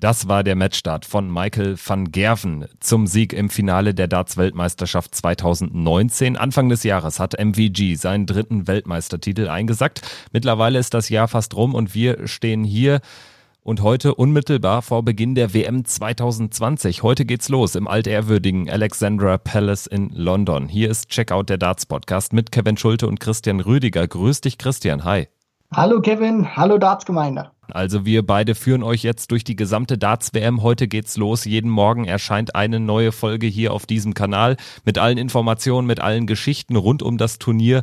Das war der Matchstart von Michael van Gerven zum Sieg im Finale der Darts-Weltmeisterschaft 2019. Anfang des Jahres hat MVG seinen dritten Weltmeistertitel eingesackt. Mittlerweile ist das Jahr fast rum und wir stehen hier und heute unmittelbar vor Beginn der WM 2020. Heute geht's los im altehrwürdigen Alexandra Palace in London. Hier ist Checkout der Darts Podcast mit Kevin Schulte und Christian Rüdiger. Grüß dich, Christian. Hi. Hallo Kevin, hallo Darts-Gemeinde. Also wir beide führen euch jetzt durch die gesamte Darts-WM. Heute geht's los. Jeden Morgen erscheint eine neue Folge hier auf diesem Kanal mit allen Informationen, mit allen Geschichten rund um das Turnier.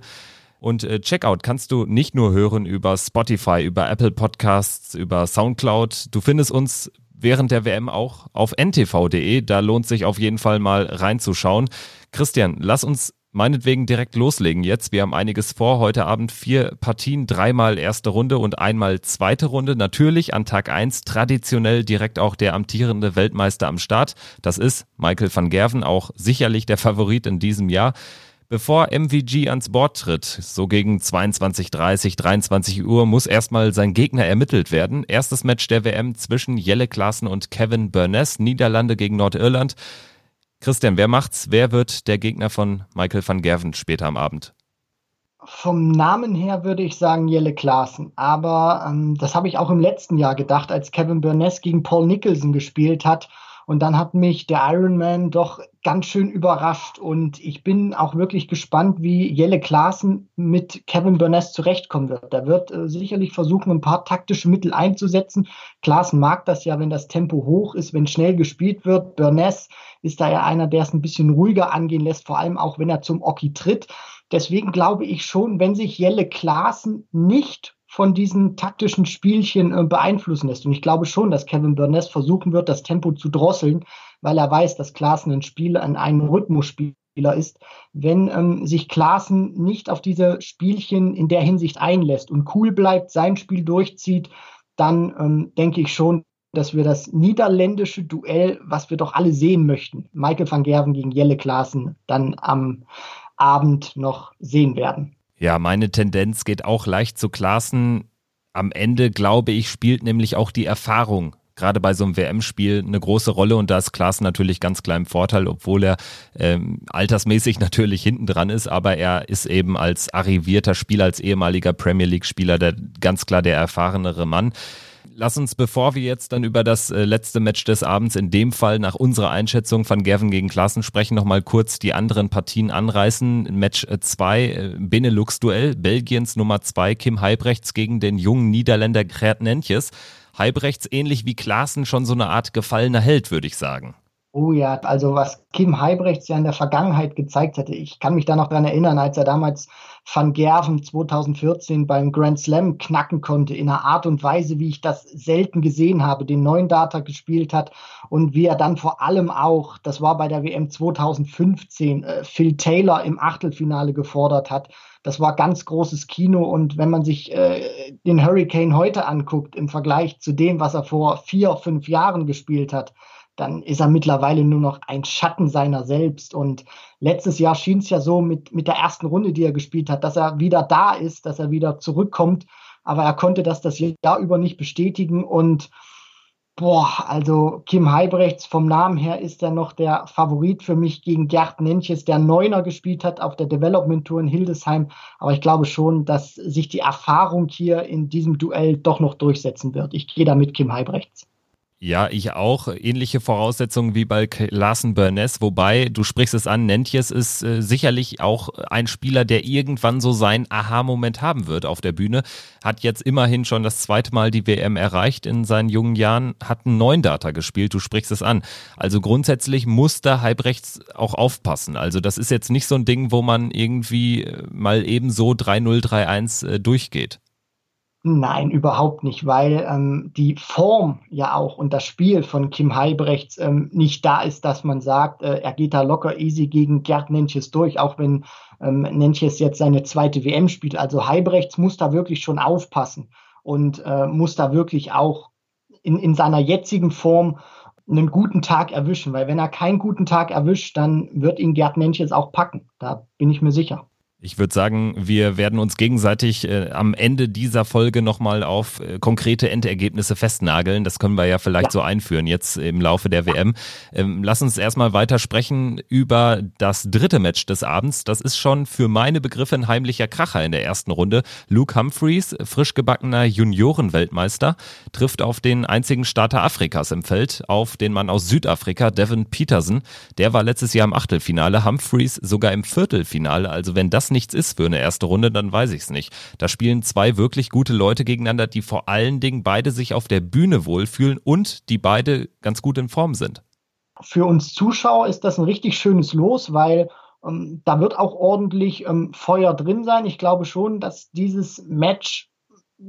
Und äh, Checkout kannst du nicht nur hören über Spotify, über Apple Podcasts, über Soundcloud. Du findest uns während der WM auch auf ntv.de. Da lohnt sich auf jeden Fall mal reinzuschauen. Christian, lass uns meinetwegen direkt loslegen jetzt. Wir haben einiges vor. Heute Abend vier Partien, dreimal erste Runde und einmal zweite Runde. Natürlich an Tag eins traditionell direkt auch der amtierende Weltmeister am Start. Das ist Michael van Gerven, auch sicherlich der Favorit in diesem Jahr. Bevor MVG ans Board tritt, so gegen 22.30, 23 Uhr, muss erstmal sein Gegner ermittelt werden. Erstes Match der WM zwischen Jelle Klaassen und Kevin Burness, Niederlande gegen Nordirland. Christian, wer macht's? Wer wird der Gegner von Michael van Gerven später am Abend? Vom Namen her würde ich sagen Jelle Klaassen. Aber ähm, das habe ich auch im letzten Jahr gedacht, als Kevin Burness gegen Paul Nicholson gespielt hat. Und dann hat mich der Ironman doch ganz schön überrascht. Und ich bin auch wirklich gespannt, wie Jelle Klaassen mit Kevin Burness zurechtkommen wird. Der wird äh, sicherlich versuchen, ein paar taktische Mittel einzusetzen. Klaassen mag das ja, wenn das Tempo hoch ist, wenn schnell gespielt wird. Burness ist da ja einer, der es ein bisschen ruhiger angehen lässt, vor allem auch, wenn er zum Oki tritt. Deswegen glaube ich schon, wenn sich Jelle Klaassen nicht von diesen taktischen Spielchen äh, beeinflussen lässt. Und ich glaube schon, dass Kevin Burness versuchen wird, das Tempo zu drosseln, weil er weiß, dass Klaassen ein Spieler, an einem Rhythmusspieler ist. Wenn ähm, sich Klaassen nicht auf diese Spielchen in der Hinsicht einlässt und cool bleibt, sein Spiel durchzieht, dann ähm, denke ich schon, dass wir das niederländische Duell, was wir doch alle sehen möchten, Michael van Gerven gegen Jelle Klaassen, dann am Abend noch sehen werden. Ja, meine Tendenz geht auch leicht zu Klaassen. Am Ende, glaube ich, spielt nämlich auch die Erfahrung gerade bei so einem WM-Spiel eine große Rolle. Und da ist Klaas natürlich ganz klar im Vorteil, obwohl er ähm, altersmäßig natürlich hinten dran ist, aber er ist eben als arrivierter Spieler, als ehemaliger Premier League-Spieler ganz klar der erfahrenere Mann lass uns, bevor wir jetzt dann über das äh, letzte Match des Abends, in dem Fall nach unserer Einschätzung von Gavin gegen Klassen sprechen, nochmal kurz die anderen Partien anreißen. Match 2, äh, äh, Benelux-Duell, Belgiens Nummer 2, Kim Heibrechts gegen den jungen Niederländer Gert Nentjes. Heibrechts ähnlich wie Klaassen schon so eine Art gefallener Held, würde ich sagen. Oh ja, also was Kim Heibrechts ja in der Vergangenheit gezeigt hatte, ich kann mich da noch dran erinnern, als er damals Van Gerven 2014 beim Grand Slam knacken konnte, in einer Art und Weise, wie ich das selten gesehen habe, den neuen Data gespielt hat und wie er dann vor allem auch, das war bei der WM 2015, äh, Phil Taylor im Achtelfinale gefordert hat. Das war ganz großes Kino und wenn man sich äh, den Hurricane heute anguckt im Vergleich zu dem, was er vor vier, fünf Jahren gespielt hat, dann ist er mittlerweile nur noch ein Schatten seiner selbst. Und letztes Jahr schien es ja so mit, mit der ersten Runde, die er gespielt hat, dass er wieder da ist, dass er wieder zurückkommt. Aber er konnte das das Jahr über nicht bestätigen. Und boah, also Kim Heibrechts vom Namen her ist er noch der Favorit für mich gegen Gerd Nentjes, der Neuner gespielt hat auf der Development Tour in Hildesheim. Aber ich glaube schon, dass sich die Erfahrung hier in diesem Duell doch noch durchsetzen wird. Ich gehe da mit Kim Heibrechts. Ja, ich auch. Ähnliche Voraussetzungen wie bei Larsen Burness, wobei, du sprichst es an, Nentjes ist äh, sicherlich auch ein Spieler, der irgendwann so seinen Aha-Moment haben wird auf der Bühne. Hat jetzt immerhin schon das zweite Mal die WM erreicht in seinen jungen Jahren, hat einen neuen Data gespielt, du sprichst es an. Also grundsätzlich muss da Halbrechts auch aufpassen. Also das ist jetzt nicht so ein Ding, wo man irgendwie äh, mal eben so 3-0, 3-1 äh, durchgeht. Nein, überhaupt nicht, weil ähm, die Form ja auch und das Spiel von Kim Heibrechts ähm, nicht da ist, dass man sagt, äh, er geht da locker easy gegen Gerd Nentjes durch, auch wenn ähm, Nentjes jetzt seine zweite WM spielt. Also Heibrechts muss da wirklich schon aufpassen und äh, muss da wirklich auch in, in seiner jetzigen Form einen guten Tag erwischen, weil wenn er keinen guten Tag erwischt, dann wird ihn Gerd Nentjes auch packen. Da bin ich mir sicher. Ich würde sagen, wir werden uns gegenseitig äh, am Ende dieser Folge nochmal auf äh, konkrete Endergebnisse festnageln. Das können wir ja vielleicht ja. so einführen jetzt im Laufe der WM. Ähm, lass uns erstmal weiter sprechen über das dritte Match des Abends. Das ist schon für meine Begriffe ein heimlicher Kracher in der ersten Runde. Luke Humphreys, frisch gebackener Juniorenweltmeister, trifft auf den einzigen Starter Afrikas im Feld, auf den Mann aus Südafrika, Devin Peterson. Der war letztes Jahr im Achtelfinale, Humphreys sogar im Viertelfinale. Also wenn das nichts ist für eine erste Runde, dann weiß ich es nicht. Da spielen zwei wirklich gute Leute gegeneinander, die vor allen Dingen beide sich auf der Bühne wohlfühlen und die beide ganz gut in Form sind. Für uns Zuschauer ist das ein richtig schönes Los, weil ähm, da wird auch ordentlich ähm, Feuer drin sein. Ich glaube schon, dass dieses Match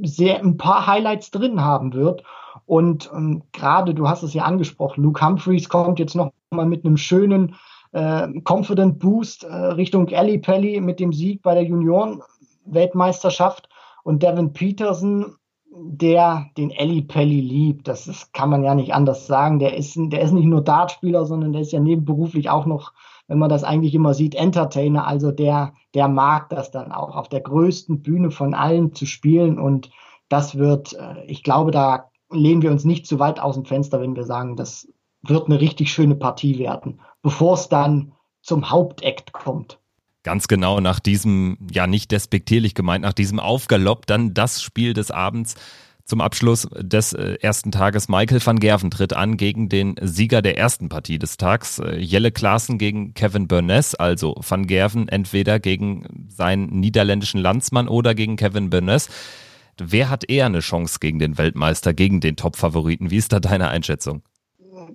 sehr ein paar Highlights drin haben wird. Und ähm, gerade, du hast es ja angesprochen, Luke Humphreys kommt jetzt noch mal mit einem schönen äh, Confident Boost äh, Richtung Ali Pelli mit dem Sieg bei der Junioren-Weltmeisterschaft und Devin Peterson, der den Ali Pelli liebt. Das ist, kann man ja nicht anders sagen. Der ist, der ist nicht nur Dartspieler, sondern der ist ja nebenberuflich auch noch, wenn man das eigentlich immer sieht, Entertainer. Also der, der mag das dann auch, auf der größten Bühne von allen zu spielen. Und das wird, äh, ich glaube, da lehnen wir uns nicht zu weit aus dem Fenster, wenn wir sagen, das wird eine richtig schöne Partie werden bevor es dann zum Hauptakt kommt. Ganz genau nach diesem, ja nicht despektierlich gemeint, nach diesem Aufgalopp dann das Spiel des Abends zum Abschluss des äh, ersten Tages. Michael van Gerven tritt an gegen den Sieger der ersten Partie des Tags. Äh, Jelle Klaassen gegen Kevin Burness, also van Gerven entweder gegen seinen niederländischen Landsmann oder gegen Kevin Burness. Wer hat eher eine Chance gegen den Weltmeister, gegen den Top-Favoriten? Wie ist da deine Einschätzung?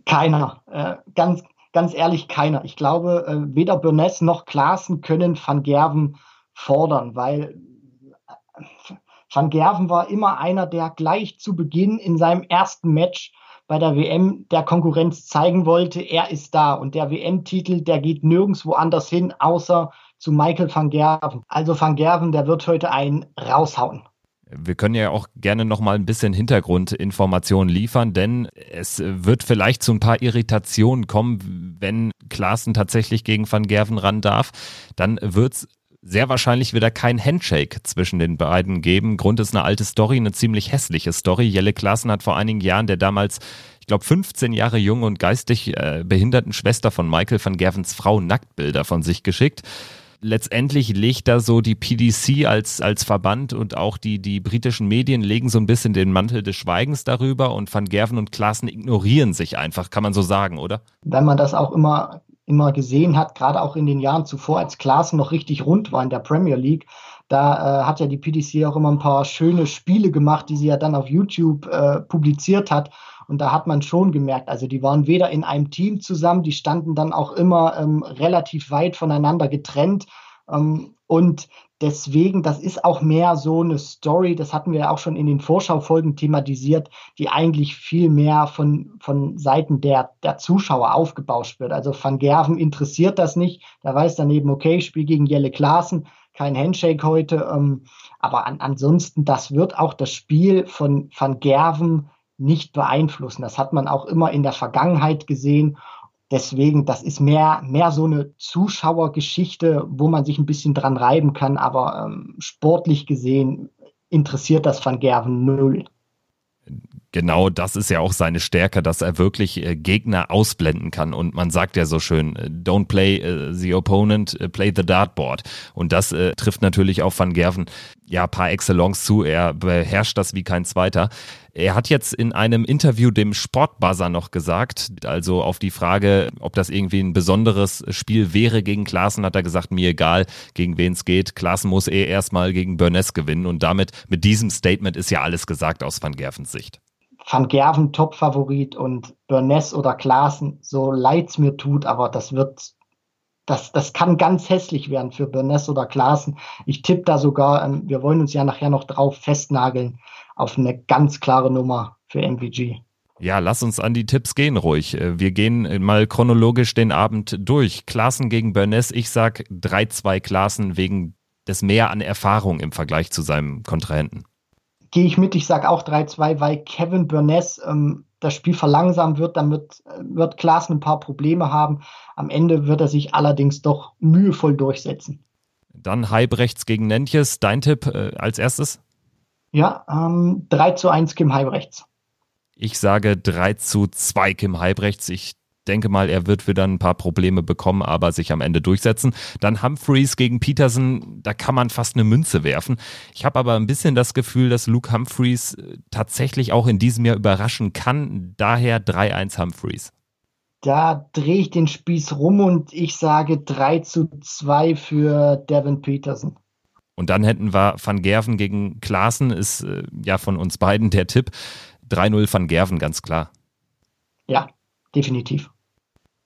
Keiner. Äh, ganz, ganz ehrlich keiner. Ich glaube, äh, weder Burness noch Klaassen können Van Gerven fordern, weil äh, Van Gerven war immer einer, der gleich zu Beginn in seinem ersten Match bei der WM der Konkurrenz zeigen wollte, er ist da. Und der WM-Titel, der geht nirgendwo anders hin, außer zu Michael van Gerven. Also van Gerven, der wird heute einen raushauen. Wir können ja auch gerne noch mal ein bisschen Hintergrundinformationen liefern, denn es wird vielleicht zu ein paar Irritationen kommen, wenn Klaassen tatsächlich gegen Van Gerven ran darf. Dann wird es sehr wahrscheinlich wieder kein Handshake zwischen den beiden geben. Grund ist eine alte Story, eine ziemlich hässliche Story. Jelle Klaassen hat vor einigen Jahren der damals ich glaube, 15 Jahre junge und geistig äh, behinderten Schwester von Michael van Gervens Frau Nacktbilder von sich geschickt letztendlich legt da so die PDC als, als Verband und auch die, die britischen Medien legen so ein bisschen den Mantel des Schweigens darüber und Van Gerven und Klaassen ignorieren sich einfach, kann man so sagen, oder? Wenn man das auch immer, immer gesehen hat, gerade auch in den Jahren zuvor, als Klaassen noch richtig rund war in der Premier League, da äh, hat ja die PDC auch immer ein paar schöne Spiele gemacht, die sie ja dann auf YouTube äh, publiziert hat. Und da hat man schon gemerkt, also die waren weder in einem Team zusammen, die standen dann auch immer ähm, relativ weit voneinander getrennt. Ähm, und deswegen, das ist auch mehr so eine Story, das hatten wir ja auch schon in den Vorschaufolgen thematisiert, die eigentlich viel mehr von, von Seiten der, der Zuschauer aufgebauscht wird. Also Van Gerven interessiert das nicht. Der weiß daneben, okay, ich spiele gegen Jelle Klaassen, kein Handshake heute. Ähm, aber an, ansonsten, das wird auch das Spiel von Van Gerven nicht beeinflussen. Das hat man auch immer in der Vergangenheit gesehen. Deswegen, das ist mehr, mehr so eine Zuschauergeschichte, wo man sich ein bisschen dran reiben kann, aber ähm, sportlich gesehen interessiert das Van Gerven null. Genau, das ist ja auch seine Stärke, dass er wirklich äh, Gegner ausblenden kann. Und man sagt ja so schön, äh, don't play äh, the opponent, äh, play the dartboard. Und das äh, trifft natürlich auf Van Gerven ja par excellence zu. Er beherrscht das wie kein zweiter. Er hat jetzt in einem Interview dem Sportbuzzer noch gesagt, also auf die Frage, ob das irgendwie ein besonderes Spiel wäre gegen Klaassen, hat er gesagt, mir egal, gegen wen es geht. Klaassen muss eh erstmal gegen Burness gewinnen. Und damit, mit diesem Statement ist ja alles gesagt aus Van Gervens Sicht. Van Gerven Top-Favorit und Burness oder Klaassen, so leid's mir tut, aber das wird, das, das kann ganz hässlich werden für Burness oder Klaassen. Ich tippe da sogar, ähm, wir wollen uns ja nachher noch drauf festnageln, auf eine ganz klare Nummer für MVG. Ja, lass uns an die Tipps gehen, ruhig. Äh, wir gehen mal chronologisch den Abend durch. Klaassen gegen Burness. Ich sag 3-2 Klaassen wegen des Mehr an Erfahrung im Vergleich zu seinem Kontrahenten gehe ich mit. Ich sage auch 3-2, weil Kevin Burness ähm, das Spiel verlangsamen wird. Damit äh, wird Klaas ein paar Probleme haben. Am Ende wird er sich allerdings doch mühevoll durchsetzen. Dann Heibrechts gegen Nentjes. Dein Tipp äh, als erstes? Ja, ähm, 3 zu 1 Kim Heibrechts. Ich sage 3 zu 2 Kim Heibrechts. Ich denke mal, er wird wieder ein paar Probleme bekommen, aber sich am Ende durchsetzen. Dann Humphreys gegen Peterson, da kann man fast eine Münze werfen. Ich habe aber ein bisschen das Gefühl, dass Luke Humphreys äh, tatsächlich auch in diesem Jahr überraschen kann. Daher 3-1 Humphreys. Da drehe ich den Spieß rum und ich sage 3 zu 2 für Devin Peterson. Und dann hätten wir Van Gerven gegen Klaassen, ist äh, ja von uns beiden der Tipp. 3-0 Van Gerven, ganz klar. Ja, definitiv.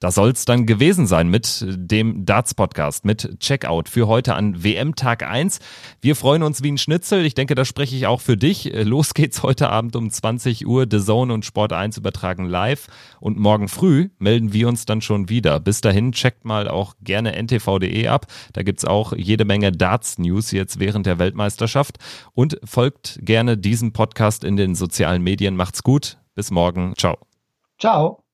Das soll es dann gewesen sein mit dem Darts-Podcast, mit Checkout für heute an WM-Tag 1. Wir freuen uns wie ein Schnitzel. Ich denke, da spreche ich auch für dich. Los geht's heute Abend um 20 Uhr. The Zone und Sport 1 übertragen live. Und morgen früh melden wir uns dann schon wieder. Bis dahin checkt mal auch gerne ntv.de ab. Da gibt's auch jede Menge Darts-News jetzt während der Weltmeisterschaft. Und folgt gerne diesem Podcast in den sozialen Medien. Macht's gut. Bis morgen. Ciao. Ciao.